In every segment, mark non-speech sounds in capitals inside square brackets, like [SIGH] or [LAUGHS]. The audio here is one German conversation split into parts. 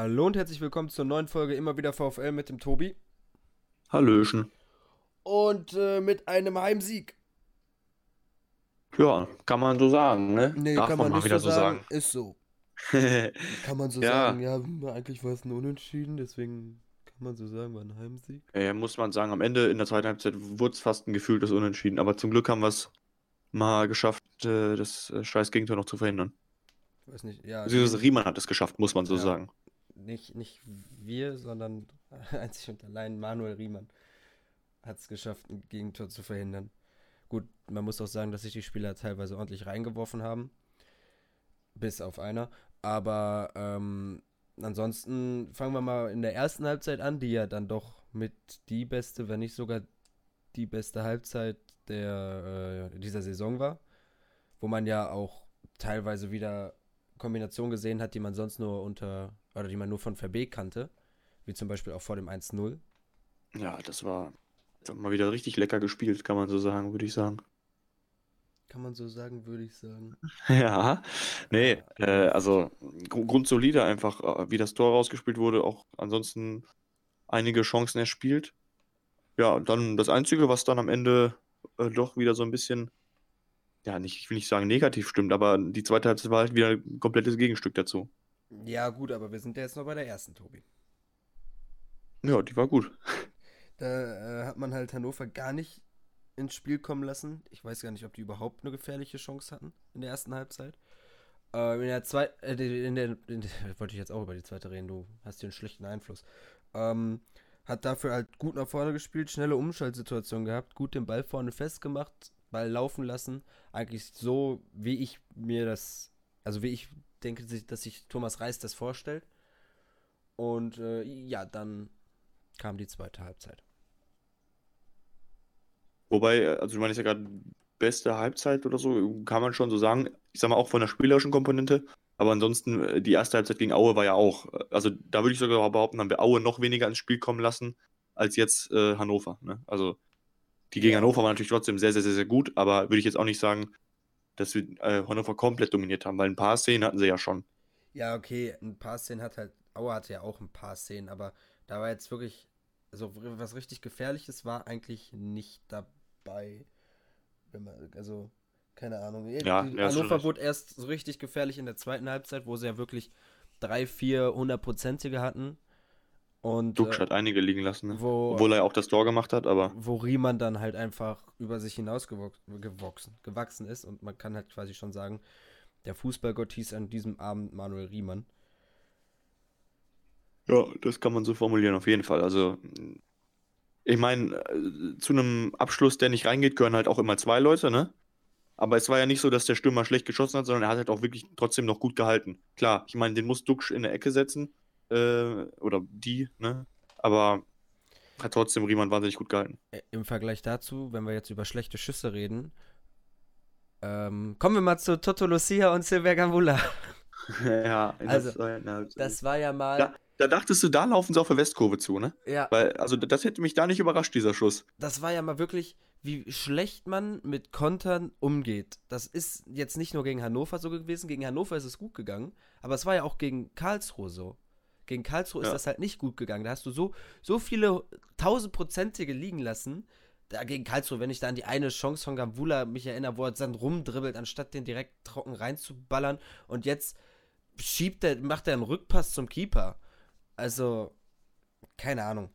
Hallo und herzlich willkommen zur neuen Folge immer wieder VfL mit dem Tobi. Hallöchen. Und äh, mit einem Heimsieg. Ja, kann man so sagen, ne? Nee, Darf kann man man mal nicht wieder so sagen. sagen. Ist so. [LAUGHS] Kann man so Ja. sagen. Ja, eigentlich war es ein Unentschieden, deswegen kann man so sagen, war ein Heimsieg. Ja, muss man sagen, am Ende in der zweiten Halbzeit wurde es fast ein gefühltes Unentschieden. Aber zum Glück haben wir es mal geschafft, äh, das äh, scheiß Gegentor noch zu verhindern. Ich weiß nicht, ja. Beziehungsweise Riemann hat es geschafft, muss man so Ja. sagen. Nicht, nicht wir, sondern [LAUGHS] einzig und allein Manuel Riemann hat es geschafft, ein Gegentor zu verhindern. Gut, man muss auch sagen, dass sich die Spieler teilweise ordentlich reingeworfen haben. Bis auf einer. Aber ähm, ansonsten fangen wir mal in der ersten Halbzeit an, die ja dann doch mit die beste, wenn nicht sogar die beste Halbzeit der, äh, dieser Saison war. Wo man ja auch teilweise wieder Kombinationen gesehen hat, die man sonst nur unter, oder die man nur von Verbeek kannte. Wie zum Beispiel auch vor dem 1-0. Ja, das war mal wieder richtig lecker gespielt, kann man so sagen, würde ich sagen. Kann man so sagen, würde ich sagen. [LAUGHS] Ja, nee, äh, also gru- grundsolide einfach, äh, wie das Tor rausgespielt wurde, auch ansonsten einige Chancen erspielt. Ja, und dann das Einzige, was dann am Ende äh, doch wieder so ein bisschen, ja, nicht, ich will nicht sagen negativ stimmt, aber die zweite Halbzeit war halt wieder ein komplettes Gegenstück dazu. Ja, gut, aber wir sind ja jetzt noch bei der ersten, Tobi. Ja, die war gut. Da äh, hat man halt Hannover gar nicht ins Spiel kommen lassen. Ich weiß gar nicht, ob die überhaupt eine gefährliche Chance hatten in der ersten Halbzeit. Äh, in der zweiten, äh, in der, in der, [LAUGHS] wollte ich jetzt auch über die zweite reden, du hast hier einen schlechten Einfluss. Ähm, hat dafür halt gut nach vorne gespielt, schnelle Umschaltsituation gehabt, gut den Ball vorne festgemacht, Ball laufen lassen. Eigentlich so, wie ich mir das, also wie ich denke, dass sich Thomas Reis das vorstellt. Und äh, ja, dann kam die zweite Halbzeit. Wobei, äh, also du meinst ja gerade beste Halbzeit oder so, kann man schon so sagen. Ich sag mal auch von der spielerischen Komponente. Aber ansonsten, äh, die erste Halbzeit gegen Aue war ja auch, äh, also da würde ich sogar behaupten, haben wir Aue noch weniger ins Spiel kommen lassen als jetzt äh, Hannover. Ne? Also die gegen Ja. Hannover waren natürlich trotzdem sehr, sehr, sehr, sehr gut, aber würde ich jetzt auch nicht sagen, dass wir äh, Hannover komplett dominiert haben, weil ein paar Szenen hatten sie ja schon. Ja, okay, ein paar Szenen hat halt, Aue hatte ja auch ein paar Szenen, aber da war jetzt wirklich, also was richtig Gefährliches war eigentlich nicht dabei. Man, also, keine Ahnung. Ja, Die- ja, schon Hannover wurde erst so richtig gefährlich in der zweiten Halbzeit, wo sie ja wirklich drei, vier hundertprozentige hatten. Und Duxch äh, hat einige liegen lassen, ne? wo, obwohl er auch das Tor gemacht hat, aber wo Riemann dann halt einfach über sich hinaus gewachsen, gewachsen ist und man kann halt quasi schon sagen, der Fußballgott hieß an diesem Abend Manuel Riemann. Ja, das kann man so formulieren, auf jeden Fall. Also, ich meine, äh, zu einem Abschluss, der nicht reingeht, gehören halt auch immer zwei Leute, ne? Aber es war ja nicht so, dass der Stürmer schlecht geschossen hat, sondern er hat halt auch wirklich trotzdem noch gut gehalten. Klar, ich meine, den muss Duxch in der Ecke setzen, äh, oder die, ne? Aber hat trotzdem Riemann wahnsinnig gut gehalten. Äh, Im Vergleich dazu, wenn wir jetzt über schlechte Schüsse reden, ähm, kommen wir mal zu Toto Lucia und Silvia Gambula. [LAUGHS] ja, Also, Halbzeit. Das war ja mal. Da, da dachtest du, da laufen sie auf der Westkurve zu, ne? Ja, Weil, also das hätte mich da nicht überrascht, dieser Schuss. das war ja mal wirklich, wie schlecht man mit Kontern umgeht. Das ist jetzt nicht nur gegen Hannover so gewesen. Gegen Hannover ist es gut gegangen, aber es war ja auch gegen Karlsruhe so. Gegen Karlsruhe ist Ja. das halt nicht gut gegangen. Da hast du so, so viele tausendprozentige liegen lassen. Da gegen Karlsruhe, wenn ich da an die eine Chance von Gambula mich erinnere, wo er dann rumdribbelt, anstatt den direkt trocken reinzuballern. Und jetzt schiebt er, macht er einen Rückpass zum Keeper. Also, keine Ahnung.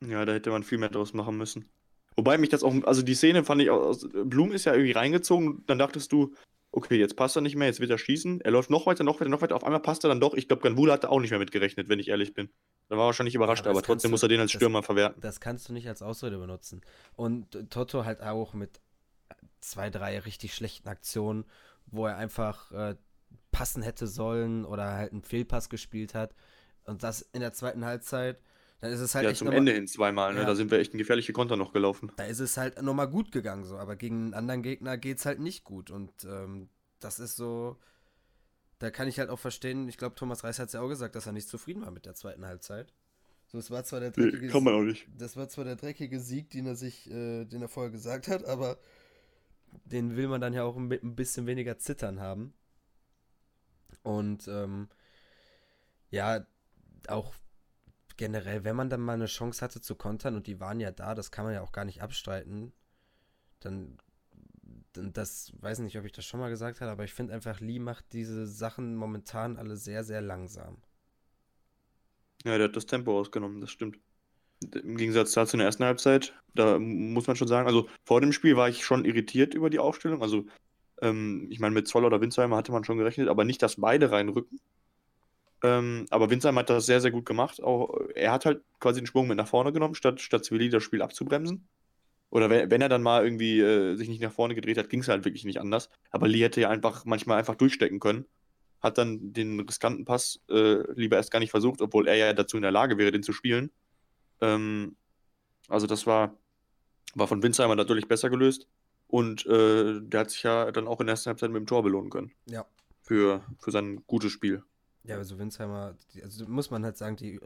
Ja, da hätte man viel mehr draus machen müssen. Wobei mich das auch, also die Szene fand ich auch, aus- Blum ist ja irgendwie reingezogen, dann dachtest du, okay, jetzt passt er nicht mehr, jetzt wird er schießen. Er läuft noch weiter, noch weiter, noch weiter, auf einmal passt er dann doch. Ich glaube, Ganvula hatte auch nicht mehr mitgerechnet, wenn ich ehrlich bin. Da war er wahrscheinlich überrascht, aber aber, trotzdem du- muss er den als das- Stürmer verwerten. Das kannst du nicht als Ausrede benutzen. Und Toto halt auch mit zwei, drei richtig schlechten Aktionen, wo er einfach äh, passen hätte sollen oder halt einen Fehlpass gespielt hat. Und das in der zweiten Halbzeit, dann ist es halt ja, echt zum Ende hin zweimal, ne? Ja. Da sind wir echt in gefährliche Konter noch gelaufen. da ist es halt nochmal gut gegangen so, aber gegen einen anderen Gegner geht es halt nicht gut und ähm, das ist so, da kann ich halt auch verstehen, ich glaube Thomas Reis hat es ja auch gesagt, dass er nicht zufrieden war mit der zweiten Halbzeit. So, es war zwar der dreckige Nee, kann man auch nicht. das war zwar der dreckige Sieg, den er sich, äh, den er vorher gesagt hat, aber den will man dann ja auch mit ein bisschen weniger Zittern haben. Und ähm, ja, auch generell, wenn man dann mal eine Chance hatte zu kontern und die waren ja da, das kann man ja auch gar nicht abstreiten, dann, dann das, weiß nicht, ob ich das schon mal gesagt habe, aber ich finde einfach, Lee macht diese Sachen momentan alle sehr, sehr langsam. Ja, der hat das Tempo ausgenommen, das stimmt. Im Gegensatz dazu in der ersten Halbzeit, da muss man schon sagen, also vor dem Spiel war ich schon irritiert über die Aufstellung. Also, ähm, ich meine, mit Zoller oder Winzheimer hatte man schon gerechnet, aber nicht, dass beide reinrücken. Ähm, aber Winzheim hat das sehr, sehr gut gemacht. Auch, er hat halt quasi den Sprung mit nach vorne genommen, statt, statt Zwilli das Spiel abzubremsen. Oder wenn, wenn er dann mal irgendwie äh, sich nicht nach vorne gedreht hat, ging es halt wirklich nicht anders. Aber Lee hätte ja einfach manchmal einfach durchstecken können. Hat dann den riskanten Pass äh, lieber erst gar nicht versucht, obwohl er ja dazu in der Lage wäre, den zu spielen. Ähm, also das war, war von Winzheimer natürlich besser gelöst. Und äh, der hat sich ja dann auch in der ersten Halbzeit mit dem Tor belohnen können. Ja. Für, für sein gutes Spiel. Ja, also Winsheimer, also muss man halt sagen, die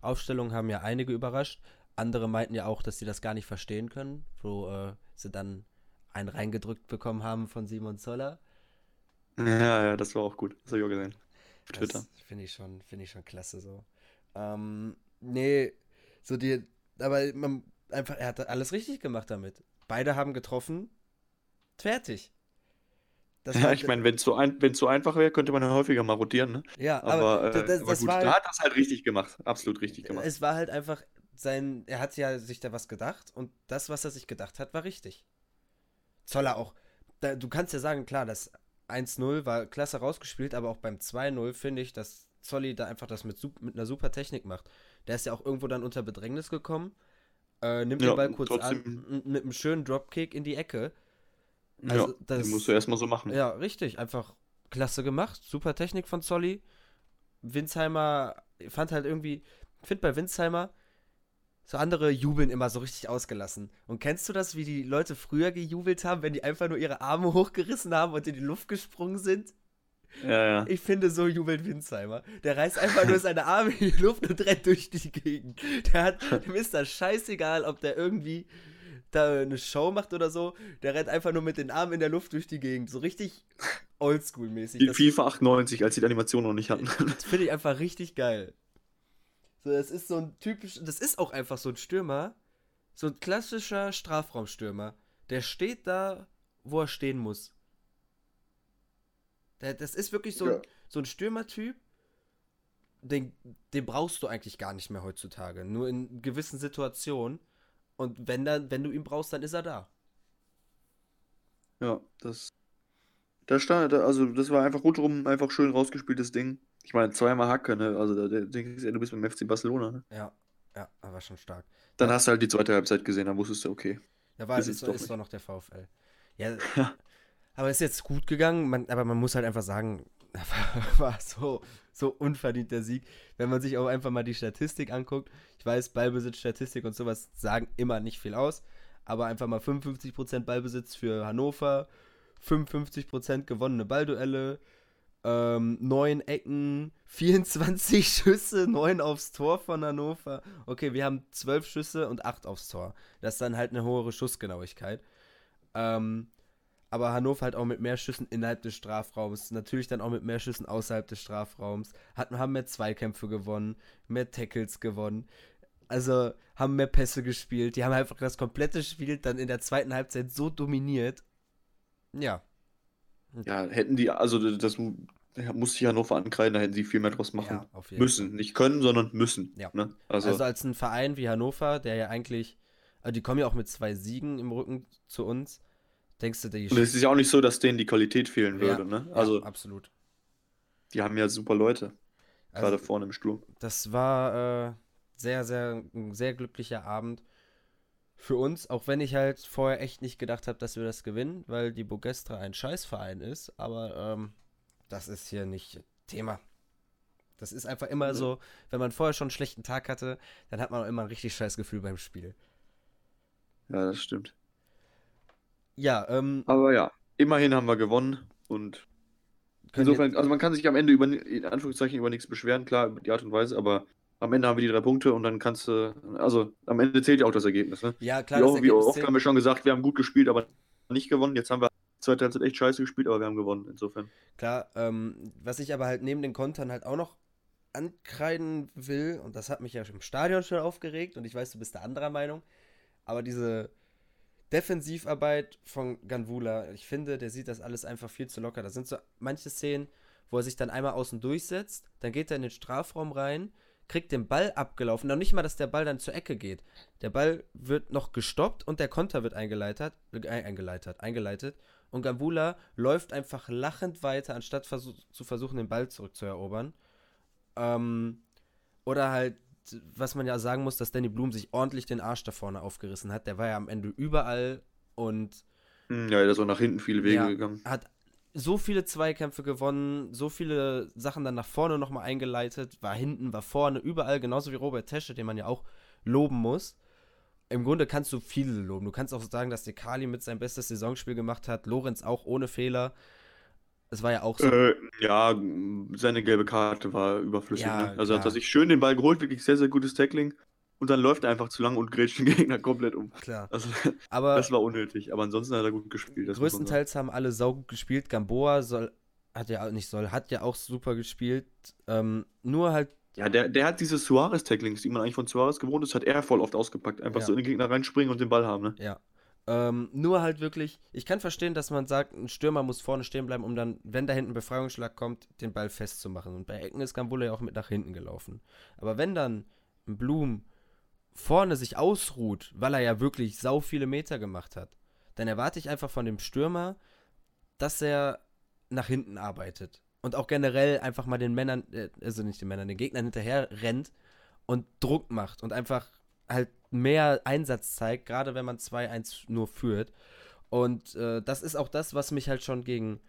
Aufstellungen haben ja einige überrascht. Andere meinten ja auch, dass sie das gar nicht verstehen können, wo äh, sie dann einen reingedrückt bekommen haben von Simon Zoller. Ja, ja, das war auch gut. Das habe ich auch gesehen. Auf Twitter. Finde ich, schon, find ich schon klasse so. Ähm, nee, so die, aber man einfach, er hat alles richtig gemacht damit. Beide haben getroffen. Fertig. Das [LAUGHS] ja, ich meine, wenn es so, ein, so einfach wäre, könnte man ja häufiger mal rotieren. Ne? Ja, aber, aber, äh, das, aber gut, war halt, hat das halt richtig gemacht. Absolut richtig gemacht. Es war halt einfach sein, er hat ja sich da was gedacht und das, was er sich gedacht hat, war richtig. Zoller auch. Da, du kannst ja sagen, klar, das 1-0 war klasse rausgespielt, aber auch beim 2-0 finde ich, dass Zolli da einfach das mit, mit einer super Technik macht. Der ist ja auch irgendwo dann unter Bedrängnis gekommen, äh, nimmt ja, den Ball kurz trotzdem. an, mit einem schönen Dropkick in die Ecke also, ja, das musst du erstmal so machen. Ja, richtig. Einfach klasse gemacht. Super Technik von Zolli. Winsheimer fand halt irgendwie, ich finde bei Winsheimer, so andere jubeln immer so richtig ausgelassen. Und kennst du das, wie die Leute früher gejubelt haben, wenn die einfach nur ihre Arme [LAUGHS] hochgerissen haben und in die Luft gesprungen sind? Ja, ja. Ich finde, so jubelt Winsheimer. Der reißt einfach nur seine Arme in die Luft und rennt durch die Gegend. Der hat, dem ist das scheißegal, ob der irgendwie da eine Show macht oder so, der rennt einfach nur mit den Armen in der Luft durch die Gegend. So richtig oldschool-mäßig. FIFA 98, als sie die Animation noch nicht hatten. [LAUGHS] Das finde ich einfach richtig geil. So, das ist so ein typisch, das ist auch einfach so ein Stürmer, so ein klassischer Strafraumstürmer. Der steht da, wo er stehen muss. Das ist wirklich so, ja. ein, so ein Stürmertyp, den, den brauchst du eigentlich gar nicht mehr heutzutage. Nur in gewissen Situationen. Und wenn, dann, wenn du ihn brauchst, dann ist er da. Ja, das. Das stand, also das war einfach rundherum einfach schön rausgespieltes Ding. Ich meine, zweimal Hacke, ne? Also da denkst du, du bist beim FC Barcelona, ne? Ja, ja, aber schon stark. Dann ja. hast du halt die zweite Halbzeit gesehen, dann wusstest du, okay. Ja, war, ist, ist, doch, ist doch noch der VfL. Ja, ja. [LAUGHS] aber ist jetzt gut gegangen, man, aber man muss halt einfach sagen, [LAUGHS] war so, so unverdient der Sieg. Wenn man sich auch einfach mal die Statistik anguckt. Ich weiß, Ballbesitz, Statistik und sowas sagen immer nicht viel aus. Aber einfach mal 55% Ballbesitz für Hannover, 55% gewonnene Ballduelle, ähm, 9 Ecken, [LAUGHS] 24 Schüsse, 9 aufs Tor von Hannover. Okay, wir haben 12 Schüsse und 8 aufs Tor. Das ist dann halt eine höhere Schussgenauigkeit. Ähm, aber Hannover halt auch mit mehr Schüssen innerhalb des Strafraums, natürlich dann auch mit mehr Schüssen außerhalb des Strafraums, hatten, haben mehr Zweikämpfe gewonnen, mehr Tackles gewonnen, also haben mehr Pässe gespielt, die haben einfach das komplette Spiel dann in der zweiten Halbzeit so dominiert. Ja. Ja, hätten die, also das muss sich Hannover ankreiden, da hätten sie viel mehr draus machen ja, müssen. Fall. Nicht können, sondern müssen. Ja. Ne? Also, also als ein Verein wie Hannover, der ja eigentlich, also die kommen ja auch mit zwei Siegen im Rücken zu uns, Denkst du, die. Und es ist ja auch nicht so, dass denen die Qualität fehlen würde, ja, ne? Also. Ja, absolut. Die haben ja super Leute. Also, gerade vorne im Sturm. Das war äh, sehr, sehr, ein sehr glücklicher Abend für uns, auch wenn ich halt vorher echt nicht gedacht habe, dass wir das gewinnen, weil die Bogestra ein Scheißverein ist, aber ähm, das ist hier nicht Thema. Das ist einfach immer ja. so, wenn man vorher schon einen schlechten Tag hatte, dann hat man auch immer ein richtig scheiß Gefühl beim Spiel. Ja, das stimmt. Ja, ähm. Aber ja, immerhin haben wir gewonnen und insofern, also man kann sich am Ende über, in Anführungszeichen über nichts beschweren, klar, über die Art und Weise, aber am Ende haben wir die drei Punkte und dann kannst du, also am Ende zählt ja auch das Ergebnis, ne? Ja, klar. Wie, auch, wie oft zählt. haben wir schon gesagt, wir haben gut gespielt, aber nicht gewonnen. Jetzt haben wir zweite Halbzeit echt scheiße gespielt, aber wir haben gewonnen, insofern. Klar, ähm, was ich aber halt neben den Kontern halt auch noch ankreiden will, und das hat mich ja im Stadion schon aufgeregt, und ich weiß, du bist der anderer Meinung, aber diese Defensivarbeit von Ganvula, ich finde, der sieht das alles einfach viel zu locker. Da sind so manche Szenen, wo er sich dann einmal außen durchsetzt, dann geht er in den Strafraum rein, kriegt den Ball abgelaufen. Noch nicht mal, dass der Ball dann zur Ecke geht. Der Ball wird noch gestoppt und der Konter wird eingeleitet, äh, eingeleitet, eingeleitet. Und Gambula läuft einfach lachend weiter, anstatt versuch, zu versuchen, den Ball zurückzuerobern. Ähm, oder halt, was man ja sagen muss, dass Danny Blum sich ordentlich den Arsch da vorne aufgerissen hat. Der war ja am Ende überall und. Hm, ja, der ist auch nach hinten viele Wege ja, gegangen. Hat so viele Zweikämpfe gewonnen, so viele Sachen dann nach vorne nochmal eingeleitet, war hinten, war vorne, überall, genauso wie Robert Tesche, den man ja auch loben muss. Im Grunde kannst du viele loben. Du kannst auch sagen, dass der Kali mit sein bestes Saisonspiel gemacht hat, Lorenz auch ohne Fehler. Es war ja auch so. Äh, ja, seine gelbe Karte war überflüssig. Ja, ne? Also klar. hat er sich schön den Ball geholt, wirklich sehr, sehr gutes Tackling. Und dann läuft er einfach zu lang und grätscht den Gegner komplett um. Klar. Also, Aber das war unnötig. Aber ansonsten hat er gut gespielt. größtenteils haben alle saugut gespielt. Gamboa soll, hat ja auch nicht soll, hat ja auch super gespielt. Ähm, nur halt, Ja, der, der hat diese Suarez-Tacklings, die man eigentlich von Suarez gewohnt ist, hat er voll oft ausgepackt. Einfach Ja. so in den Gegner reinspringen und den Ball haben, ne? ja. Ähm, nur halt wirklich, ich kann verstehen, dass man sagt, ein Stürmer muss vorne stehen bleiben, um dann, wenn da hinten Befreiungsschlag kommt, den Ball festzumachen. Und bei Ecken ist Gamboa ja auch mit nach hinten gelaufen. Aber wenn dann ein Blum vorne sich ausruht, weil er ja wirklich sau viele Meter gemacht hat, dann erwarte ich einfach von dem Stürmer, dass er nach hinten arbeitet. Und auch generell einfach mal den Männern, äh, also nicht den Männern, den Gegnern hinterher rennt und Druck macht und einfach halt mehr Einsatz zeigt, gerade wenn man 2-1 nur führt. Und äh, das ist auch das, was mich halt schon gegen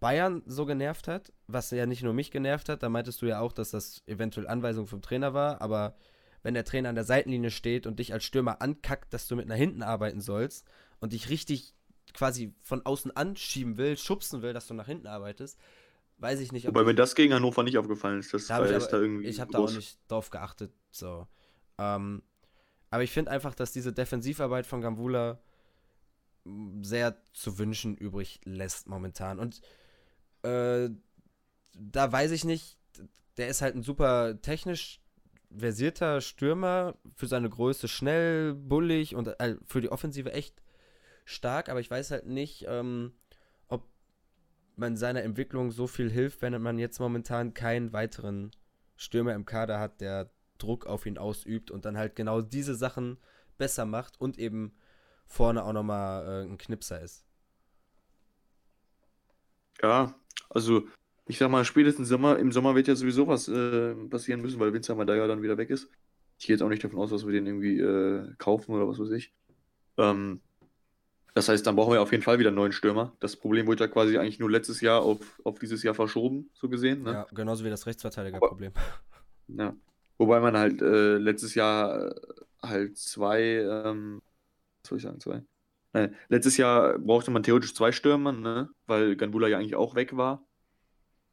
Bayern so genervt hat, was ja nicht nur mich genervt hat, da meintest du ja auch, dass das eventuell Anweisung vom Trainer war, aber wenn der Trainer an der Seitenlinie steht und dich als Stürmer ankackt, dass du mit nach hinten arbeiten sollst und dich richtig quasi von außen anschieben will, schubsen will, dass du nach hinten arbeitest, weiß ich nicht, Wobei mir das gegen Hannover nicht aufgefallen ist. Das da ich aber, da irgendwie ich habe da auch nicht drauf geachtet. So. Ähm, aber ich finde einfach, dass diese Defensivarbeit von Gambula sehr zu wünschen übrig lässt momentan. Und äh, da weiß ich nicht, der ist halt ein super technisch versierter Stürmer, für seine Größe schnell, bullig und äh, für die Offensive echt stark, aber ich weiß halt nicht, ähm, ob man seiner Entwicklung so viel hilft, wenn man jetzt momentan keinen weiteren Stürmer im Kader hat, der Druck auf ihn ausübt und dann halt genau diese Sachen besser macht und eben vorne auch nochmal äh, ein Knipser ist. Ja, also ich sag mal, spätestens Sommer, im Sommer wird ja sowieso was äh, passieren müssen, weil Winzer da ja dann wieder weg ist. Ich gehe jetzt auch nicht davon aus, dass wir den irgendwie äh, kaufen oder was weiß ich. Ähm, das heißt, dann brauchen wir auf jeden Fall wieder einen neuen Stürmer. Das Problem wurde ja quasi eigentlich nur letztes Jahr auf, auf dieses Jahr verschoben, so gesehen. Ne? Ja, genauso wie das Rechtsverteidigerproblem. [LAUGHS] Ja. Wobei man halt äh, letztes Jahr äh, halt zwei, ähm, was soll ich sagen, zwei? Nein, letztes Jahr brauchte man theoretisch zwei Stürmer, ne? Weil Ganbula ja eigentlich auch weg war.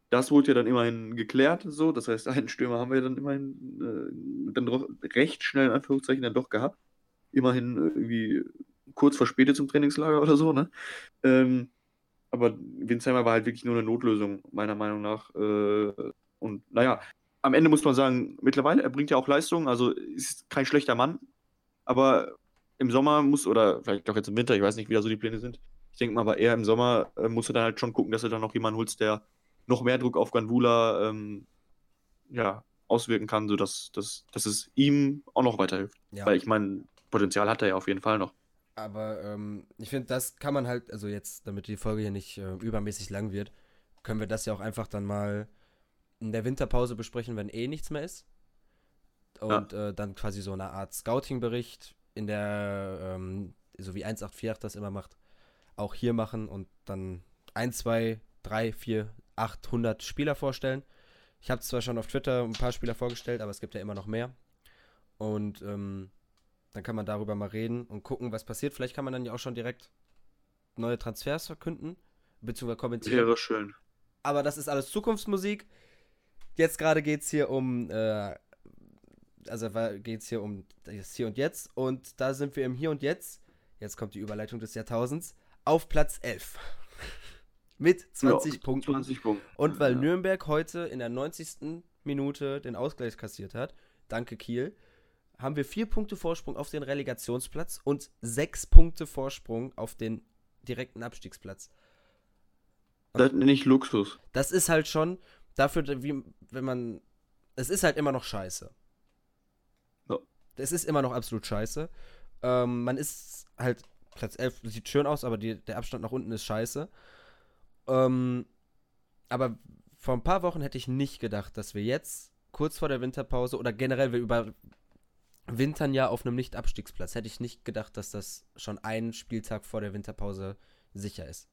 Das wurde ja dann immerhin geklärt, so. Das heißt, [LAUGHS] einen Stürmer haben wir dann immerhin äh, dann doch recht schnell in Anführungszeichen dann doch gehabt. Immerhin äh, irgendwie kurz verspätet zum Trainingslager oder so, ne? Ähm, aber Winsheimer war halt wirklich nur eine Notlösung, meiner Meinung nach. Äh, und naja, am Ende muss man sagen, mittlerweile, er bringt ja auch Leistung, also ist kein schlechter Mann, aber im Sommer muss, oder vielleicht auch jetzt im Winter, ich weiß nicht, wie da so die Pläne sind. Ich denke mal, aber eher im Sommer äh, musst du dann halt schon gucken, dass du dann noch jemanden holst, der noch mehr Druck auf Ganvula ähm, ja, auswirken kann, sodass dass, dass es ihm auch noch weiterhilft. Ja. Weil ich meine, Potenzial hat er ja auf jeden Fall noch. Aber ähm, ich finde, das kann man halt, also jetzt, damit die Folge hier nicht äh, übermäßig lang wird, können wir das ja auch einfach dann mal in der Winterpause besprechen, wenn eh nichts mehr ist. Und äh, dann quasi so eine Art Scouting-Bericht in der, ähm, so wie 184 das immer macht, auch hier machen und dann 1, 2, 3, 4, 800 Spieler vorstellen. Ich habe zwar schon auf Twitter ein paar Spieler vorgestellt, aber es gibt ja immer noch mehr. Und ähm, dann kann man darüber mal reden und gucken, was passiert. Vielleicht kann man dann ja auch schon direkt neue Transfers verkünden, beziehungsweise kommentieren. Wäre schön. Aber das ist alles Zukunftsmusik. Jetzt gerade geht es hier um, äh, also geht es hier um das Hier und Jetzt. Und da sind wir im Hier und Jetzt. Jetzt kommt die Überleitung des Jahrtausends. Auf Platz 11. [LAUGHS] Mit 20 Ja, Punkten. 20 Punkte. Und weil ja. Nürnberg heute in der 90. Minute den Ausgleich kassiert hat, danke Kiel, haben wir vier Punkte Vorsprung auf den Relegationsplatz und sechs Punkte Vorsprung auf den direkten Abstiegsplatz. Das nenne ich Luxus. Das ist halt schon dafür, wie, wenn man. Es ist halt immer noch scheiße. Ja. Es ist immer noch absolut scheiße. Ähm, man ist halt Platz 11, sieht schön aus, aber die, der Abstand nach unten ist scheiße. Ähm, aber vor ein paar Wochen hätte ich nicht gedacht, dass wir jetzt kurz vor der Winterpause oder generell wir über Wintern ja auf einem Nicht-Abstiegsplatz. Hätte ich nicht gedacht, dass das schon einen Spieltag vor der Winterpause sicher ist.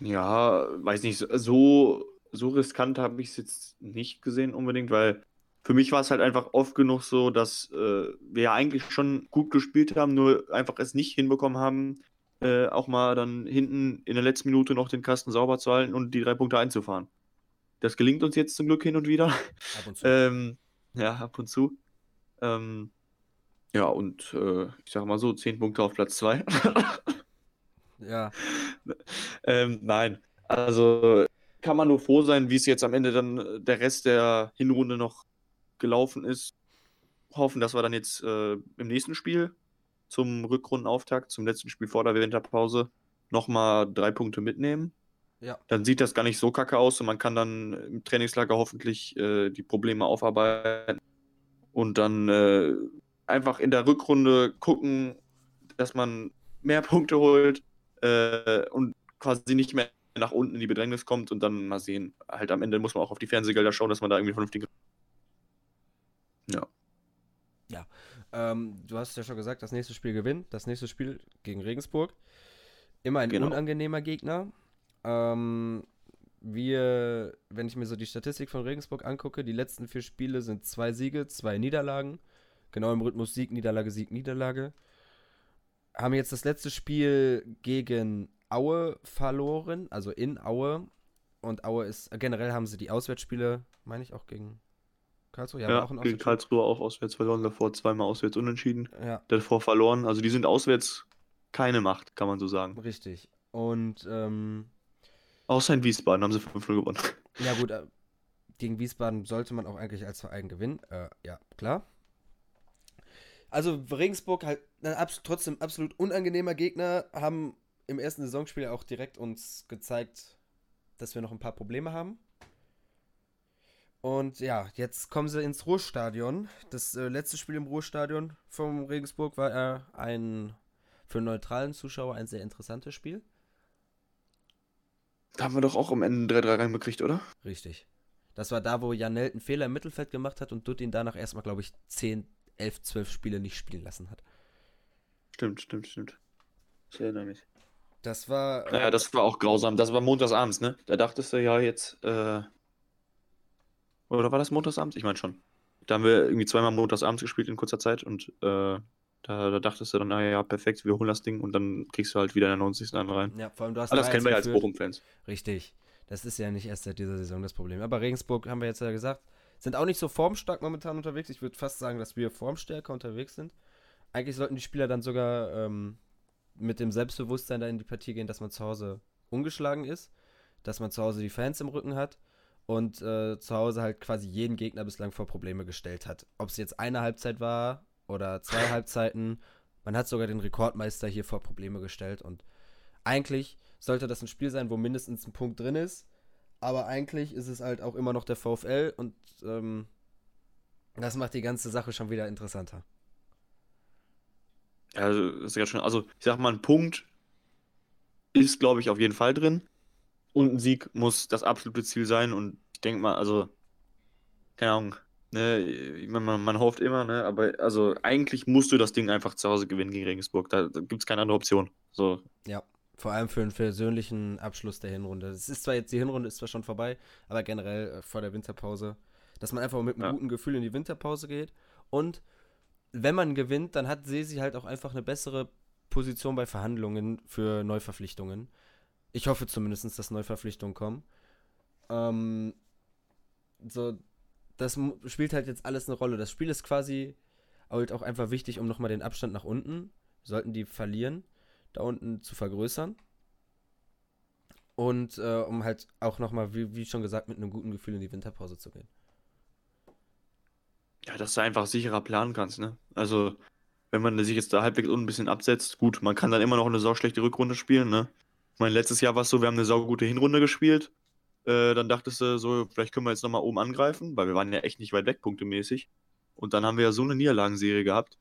Ja, weiß nicht, so, so riskant habe ich es jetzt nicht gesehen unbedingt, weil für mich war es halt einfach oft genug so, dass äh, wir ja eigentlich schon gut gespielt haben, nur einfach es nicht hinbekommen haben, äh, auch mal dann hinten in der letzten Minute noch den Kasten sauber zu halten und die drei Punkte einzufahren. Das gelingt uns jetzt zum Glück hin und wieder. Ab und zu. [LAUGHS] ähm, ja, ab und zu. Ähm, ja, und äh, ich sag mal so, zehn Punkte auf Platz zwei. [LAUGHS] ja. ähm, nein, also kann man nur froh sein, wie es jetzt am Ende dann äh, der Rest der Hinrunde noch gelaufen ist. Hoffen, dass wir dann jetzt äh, im nächsten Spiel zum Rückrundenauftakt, zum letzten Spiel vor der Winterpause, nochmal drei Punkte mitnehmen. Ja. Dann sieht das gar nicht so kacke aus und man kann dann im Trainingslager hoffentlich äh, die Probleme aufarbeiten und dann äh, einfach in der Rückrunde gucken, dass man mehr Punkte holt äh, und quasi nicht mehr nach unten in die Bedrängnis kommt und dann mal sehen. Halt am Ende muss man auch auf die Fernsehgelder schauen, dass man da irgendwie vernünftig. Ja. Ja. Ähm, du hast ja schon gesagt, das nächste Spiel gewinnt. Das nächste Spiel gegen Regensburg. Immer ein Genau. unangenehmer Gegner. Ähm, wir, wenn ich mir so die Statistik von Regensburg angucke, die letzten vier Spiele sind zwei Siege, zwei Niederlagen. Genau im Rhythmus Sieg, Niederlage, Sieg, Niederlage. Haben jetzt das letzte Spiel gegen Aue verloren, also in Aue. Und Aue ist, generell haben sie die Auswärtsspiele, meine ich auch gegen Karlsruhe, Ja, war auch ein gegen. Karlsruhe auch auswärts verloren, davor zweimal auswärts unentschieden, Ja, davor verloren. Also die sind auswärts keine Macht, kann man so sagen. richtig. Und ähm, Außer in Wiesbaden haben sie 5-0 gewonnen. Ja, gut, äh, gegen Wiesbaden sollte man auch eigentlich als Verein gewinnen. Äh, ja, klar. Also Regensburg halt ein abs trotzdem absolut unangenehmer Gegner, haben im ersten Saisonspiel auch direkt uns gezeigt, dass wir noch ein paar Probleme haben. Und ja, jetzt kommen sie ins Ruhrstadion. Das äh, letzte Spiel im Ruhrstadion vom Regensburg war äh, ein für einen neutralen Zuschauer ein sehr interessantes Spiel. Da haben wir doch auch am Ende 3-3 reinbekriegt, oder? Richtig. Das war da, wo Janelt einen Fehler im Mittelfeld gemacht hat und Dutt ihn danach erstmal, glaube ich, 10, 11, 12 Spiele nicht spielen lassen hat. Stimmt, stimmt, stimmt. Ich erinnere mich. Das war. äh, Naja, das war auch grausam. Das war montagsabends, ne? Da dachtest du ja jetzt, äh... Oder war das montagsabends? Ich meine schon. Da haben wir irgendwie zweimal montagsabends gespielt in kurzer Zeit und äh, da, da dachtest du dann, naja, perfekt, wir holen das Ding und dann kriegst du halt wieder in der 90. dann rein. ja, vor allem du hast Aber das 3-1 kennen wir ja als. Bochum-Fans. Richtig. Das ist ja nicht erst seit dieser Saison das Problem. Aber Regensburg, haben wir jetzt ja gesagt, sind auch nicht so formstark momentan unterwegs. Ich würde fast sagen, dass wir formstärker unterwegs sind. Eigentlich sollten die Spieler dann sogar ähm, mit dem Selbstbewusstsein da in die Partie gehen, dass man zu Hause ungeschlagen ist, dass man zu Hause die Fans im Rücken hat und äh, zu Hause halt quasi jeden Gegner bislang vor Probleme gestellt hat. Ob es jetzt eine Halbzeit war oder zwei [LAUGHS] Halbzeiten, man hat sogar den Rekordmeister hier vor Probleme gestellt und eigentlich sollte das ein Spiel sein, wo mindestens ein Punkt drin ist. Aber eigentlich ist es halt auch immer noch der VfL und ähm, das macht die ganze Sache schon wieder interessanter. Ja, Also, das ist ja schon, also ich sag mal, ein Punkt ist, glaube ich, auf jeden Fall drin. Und ein Sieg muss das absolute Ziel sein. Und ich denke mal, also, keine Ahnung, ne, man, man hofft immer, ne, aber also eigentlich musst du das Ding einfach zu Hause gewinnen gegen Regensburg. Da, da gibt es keine andere Option. So, Ja, vor allem für einen persönlichen Abschluss der Hinrunde. Es ist zwar jetzt, die Hinrunde ist zwar schon vorbei, aber generell äh, vor der Winterpause, dass man einfach mit einem Ja. guten Gefühl in die Winterpause geht. Und wenn man gewinnt, dann hat Sesi halt auch einfach eine bessere Position bei Verhandlungen für Neuverpflichtungen. Ich hoffe zumindest, dass Neuverpflichtungen kommen. Ähm, so, das spielt halt jetzt alles eine Rolle. Das Spiel ist quasi halt auch einfach wichtig, um nochmal den Abstand nach unten, sollten die verlieren, da unten zu vergrößern. Und äh, um halt auch nochmal, wie, wie schon gesagt, mit einem guten Gefühl in die Winterpause zu gehen. Ja, dass du einfach sicherer planen kannst, ne? Also, wenn man sich jetzt da halbwegs unten ein bisschen absetzt, gut, man kann dann immer noch eine sauschlechte Rückrunde spielen, ne? Ich meine, letztes Jahr war es so, wir haben eine saugute Hinrunde gespielt. Äh, dann dachtest du so, vielleicht können wir jetzt nochmal oben angreifen, weil wir waren ja echt nicht weit weg, punktemäßig. Und dann haben wir ja so eine Niederlagenserie gehabt.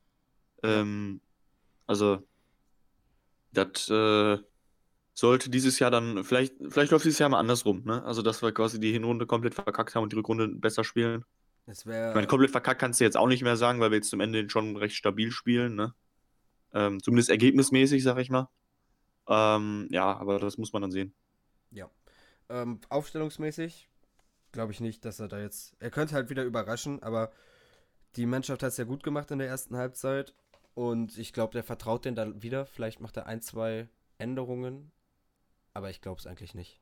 Ähm, also, das äh, sollte dieses Jahr dann, vielleicht, vielleicht läuft dieses Jahr mal andersrum, ne? Also, dass wir quasi die Hinrunde komplett verkackt haben und die Rückrunde besser spielen. Es wäre. Ich meine, komplett verkackt kannst du jetzt auch nicht mehr sagen, weil wir jetzt zum Ende schon recht stabil spielen, ne? Ähm, zumindest ergebnismäßig, sag ich mal. Ähm, ja, aber das muss man dann sehen. Ja. Ähm, aufstellungsmäßig glaube ich nicht, dass er da jetzt. Er könnte halt wieder überraschen, aber die Mannschaft hat es ja gut gemacht in der ersten Halbzeit. Und ich glaube, der vertraut den da wieder. Vielleicht macht er ein, zwei Änderungen. Aber ich glaube es eigentlich nicht.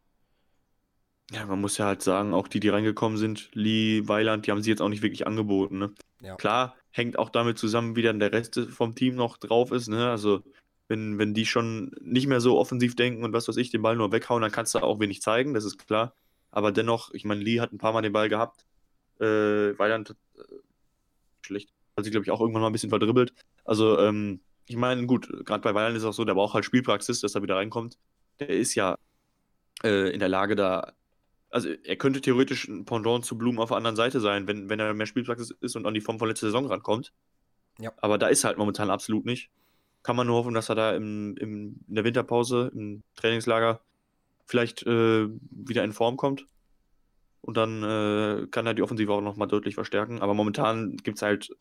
Ja, man muss ja halt sagen, auch die, die reingekommen sind, Lee, Weiland, die haben sie jetzt auch nicht wirklich angeboten. Ne? Ja. Klar, hängt auch damit zusammen, wie dann der Rest vom Team noch drauf ist. Ne? Also, wenn, wenn die schon nicht mehr so offensiv denken und was weiß ich, den Ball nur weghauen, dann kannst du auch wenig zeigen, das ist klar. Aber dennoch, ich meine, Lee hat ein paar Mal den Ball gehabt. Äh, Weiland äh, schlecht. Hat sich, glaube ich, auch irgendwann mal ein bisschen verdribbelt. Also, ähm, ich meine, gut, gerade bei Weiland ist es auch so, der braucht halt Spielpraxis, dass er wieder reinkommt. Der ist ja äh, in der Lage, da also er könnte theoretisch ein Pendant zu Blumen auf der anderen Seite sein, wenn, wenn er mehr Spielpraxis ist und an die Form von letzter Saison rankommt. Ja. Aber da ist er halt momentan absolut nicht. Kann man nur hoffen, dass er da im, im, in der Winterpause, im Trainingslager, vielleicht äh, wieder in Form kommt. Und dann äh, kann er die Offensive auch nochmal deutlich verstärken. Aber momentan gibt es halt,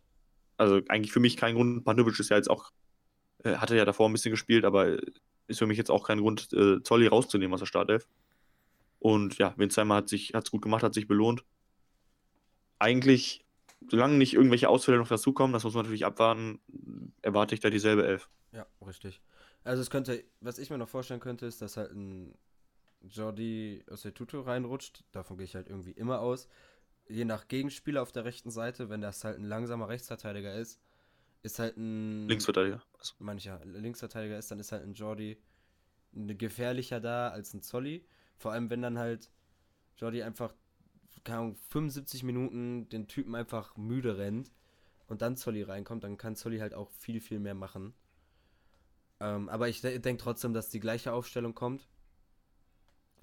also eigentlich für mich keinen Grund. Pandovic ist ja jetzt auch, äh, hatte ja davor ein bisschen gespielt, aber ist für mich jetzt auch kein Grund, äh, Zolli rauszunehmen aus der Startelf. Und ja, Winsheimer hat sich hat's gut gemacht, hat sich belohnt. Eigentlich, solange nicht irgendwelche Ausfälle noch dazukommen, das muss man natürlich abwarten, erwarte ich da dieselbe Elf. Ja, richtig. Also es könnte, was ich mir noch vorstellen könnte, ist, dass halt ein Jordi Osetuto reinrutscht. Davon gehe ich halt irgendwie immer aus. Je nach Gegenspieler auf der rechten Seite, wenn das halt ein langsamer Rechtsverteidiger ist, ist halt ein. Linksverteidiger. Also. Mancher Linksverteidiger ist, dann ist halt ein Jordi gefährlicher da als ein Zolli. Vor allem, wenn dann halt Jordi einfach, keine Ahnung, 75 Minuten den Typen einfach müde rennt und dann Zolli reinkommt, dann kann Zolli halt auch viel, viel mehr machen. Ähm, aber ich de denke trotzdem, dass die gleiche Aufstellung kommt.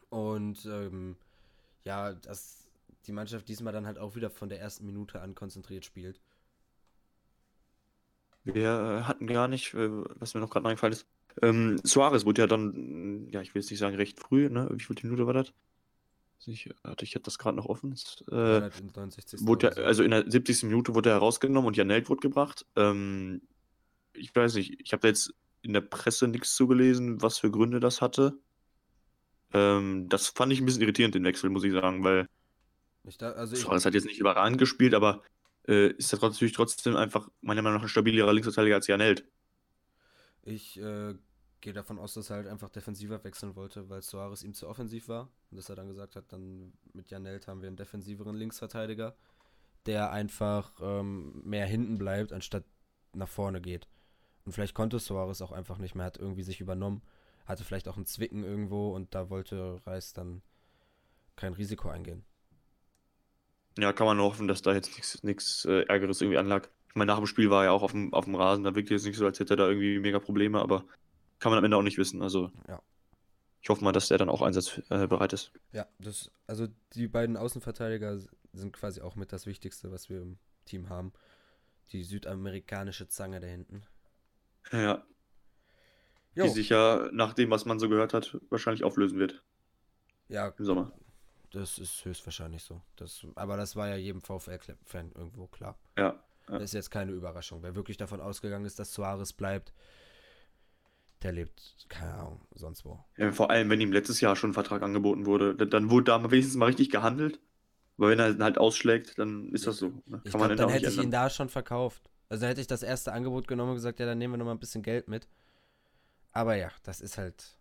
Und ähm, ja, dass die Mannschaft diesmal dann halt auch wieder von der ersten Minute an konzentriert spielt. Wir äh, hatten gar nicht, äh, was mir noch gerade eingefallen ist, ähm, Suarez wurde ja dann, ja, ich will jetzt nicht sagen recht früh, ne? Wie viel Minute war das? Ich, hatte ich das gerade noch offen. Äh, wurde ja, also in der 70. Minute wurde er herausgenommen und Janelt wurde gebracht. Ähm, ich weiß nicht, ich habe da jetzt in der Presse nichts zugelesen, was für Gründe das hatte. Ähm, das fand ich ein bisschen irritierend, den Wechsel, muss ich sagen, weil ich da, also Suarez hat jetzt nicht überragend gespielt, aber äh, ist er natürlich trotzdem einfach meiner Meinung nach ein stabilerer Linksverteidiger als Janelt. Ich äh, gehe davon aus, dass er halt einfach defensiver wechseln wollte, weil Soares ihm zu offensiv war. Und dass er dann gesagt hat, dann mit Janelt haben wir einen defensiveren Linksverteidiger, der einfach ähm, mehr hinten bleibt, anstatt nach vorne geht. Und vielleicht konnte Soares auch einfach nicht mehr, hat irgendwie sich übernommen, hatte vielleicht auch einen Zwicken irgendwo und da wollte Reis dann kein Risiko eingehen. Ja, kann man nur hoffen, dass da jetzt nichts äh, Ärgeres irgendwie anlag. Ich meine, nach dem Spiel war er auch auf dem, auf dem Rasen, da wirkt es nicht so, als hätte er da irgendwie mega Probleme, aber kann man am Ende auch nicht wissen. Also ja. ich hoffe mal, dass der dann auch einsatzbereit ist. Ja, das, also die beiden Außenverteidiger sind quasi auch mit das Wichtigste, was wir im Team haben. Die südamerikanische Zange da hinten. Ja. Jo. Die sich ja, nach dem, was man so gehört hat, wahrscheinlich auflösen wird. Ja. Im Sommer. Das ist höchstwahrscheinlich so. Das, aber das war ja jedem VfL-Fan irgendwo klar. Ja. Das ist jetzt keine Überraschung. Wer wirklich davon ausgegangen ist, dass Suarez bleibt, der lebt, keine Ahnung, sonst wo. Ja, vor allem, wenn ihm letztes Jahr schon ein Vertrag angeboten wurde, dann wurde da wenigstens mal richtig gehandelt. Weil wenn er halt ausschlägt, dann ist das so. Ne? ich glaube, dann hätte ich ihn da schon verkauft. Also hätte ich das erste Angebot genommen und gesagt, ja, dann nehmen wir noch mal ein bisschen Geld mit. Aber ja, das ist halt,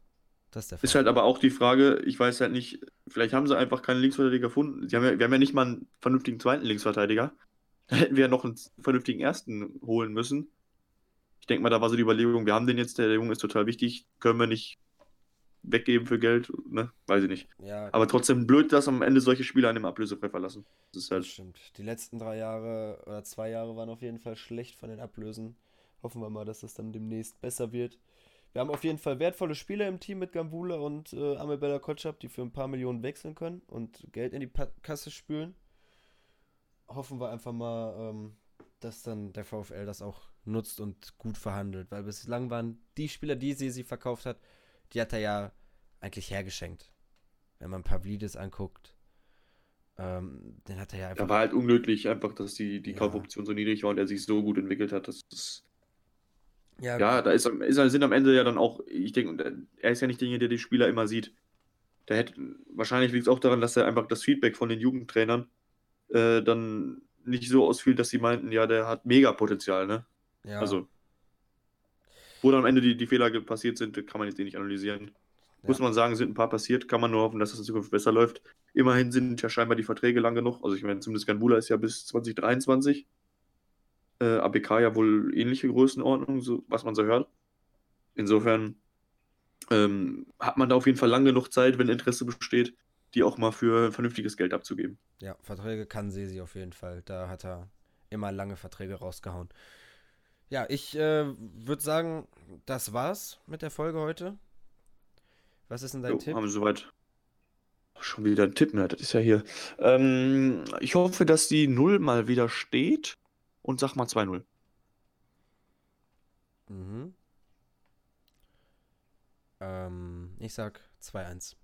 das ist der Fall. Ist halt aber auch die Frage, ich weiß halt nicht, vielleicht haben sie einfach keinen Linksverteidiger gefunden. Sie haben ja, wir haben ja nicht mal einen vernünftigen zweiten Linksverteidiger. [LAUGHS] Da hätten wir ja noch einen vernünftigen ersten holen müssen. Ich denke mal, da war so die Überlegung, wir haben den jetzt, der Junge ist total wichtig, können wir nicht weggeben für Geld, ne? Weiß ich nicht. Ja, Aber trotzdem blöd, dass am Ende solche Spieler einem ablösefrei verlassen. Das ist das halt. stimmt. Die letzten drei Jahre oder zwei Jahre waren auf jeden Fall schlecht von den Ablösen. Hoffen wir mal, dass das dann demnächst besser wird. Wir haben auf jeden Fall wertvolle Spieler im Team mit Gambula und äh, Amebella Kotschap, die für ein paar Millionen wechseln können und Geld in die pa Kasse spülen. Hoffen wir einfach mal, ähm, dass dann der VfL das auch nutzt und gut verhandelt. Weil bislang waren die Spieler, die sie, sie verkauft hat, die hat er ja eigentlich hergeschenkt. Wenn man Pavlidis anguckt, ähm, den hat er ja einfach. Da war halt unglücklich, einfach, dass die, die Ja. Kaufoption so niedrig war und er sich so gut entwickelt hat. Das ist, ja, ja, da ist, ist, sind am Ende ja dann auch, ich denke, er ist ja nicht derjenige, der die Spieler immer sieht. Der hätte, wahrscheinlich liegt es auch daran, dass er einfach das Feedback von den Jugendtrainern äh, dann nicht so ausfiel, dass sie meinten, ja, der hat mega Potenzial, ne? ja. Also, wo dann am Ende die, die Fehler passiert sind, kann man jetzt eh nicht analysieren. Muss Ja. man sagen, sind ein paar passiert, kann man nur hoffen, dass das in Zukunft besser läuft. Immerhin sind ja scheinbar die Verträge lang genug. Also ich meine, zumindest Ganbula ist ja bis 2023. Äh, ABK ja wohl ähnliche Größenordnung, so, was man so hört. Insofern ähm, hat man da auf jeden Fall lang genug Zeit, wenn Interesse besteht, die auch mal für vernünftiges Geld abzugeben. Ja, Verträge kann Sesi auf jeden Fall. Da hat er immer lange Verträge rausgehauen. Ja, ich äh, würde sagen, das war's mit der Folge heute. Was ist denn dein Jo, Tipp? haben wir soweit. Schon wieder ein Tipp, ne? Das ist ja hier. Ähm, ich hoffe, dass die Null mal wieder steht und sag mal 2-0. Mhm. Ähm, ich sag 2-1.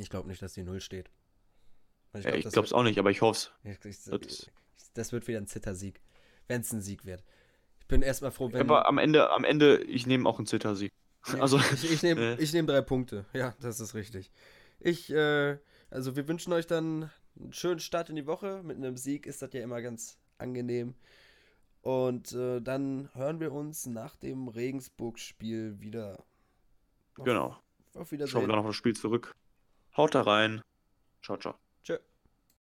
Ich glaube nicht, dass die 0 steht. Ich, glaub, ich das glaub's auch nicht, aber ich ich, ich, das- das wird wieder ein Zittersieg. Wenn es ein Sieg wird. Ich bin erstmal froh, wenn. Aber am Ende, am Ende, ich nehme auch einen Zittersieg. Also, ich, ich nehme [LAUGHS] äh. nehm drei Punkte. Ja, das ist richtig. Ich, äh, also wir wünschen euch dann einen schönen Start in die Woche. Mit einem Sieg ist das ja immer ganz angenehm. Und äh, dann hören wir uns nach dem Regensburg-Spiel wieder. Auf, genau. Auf Schauen wir Wiedersehen. dann auf das Spiel zurück. Haut da rein. Ciao, ciao.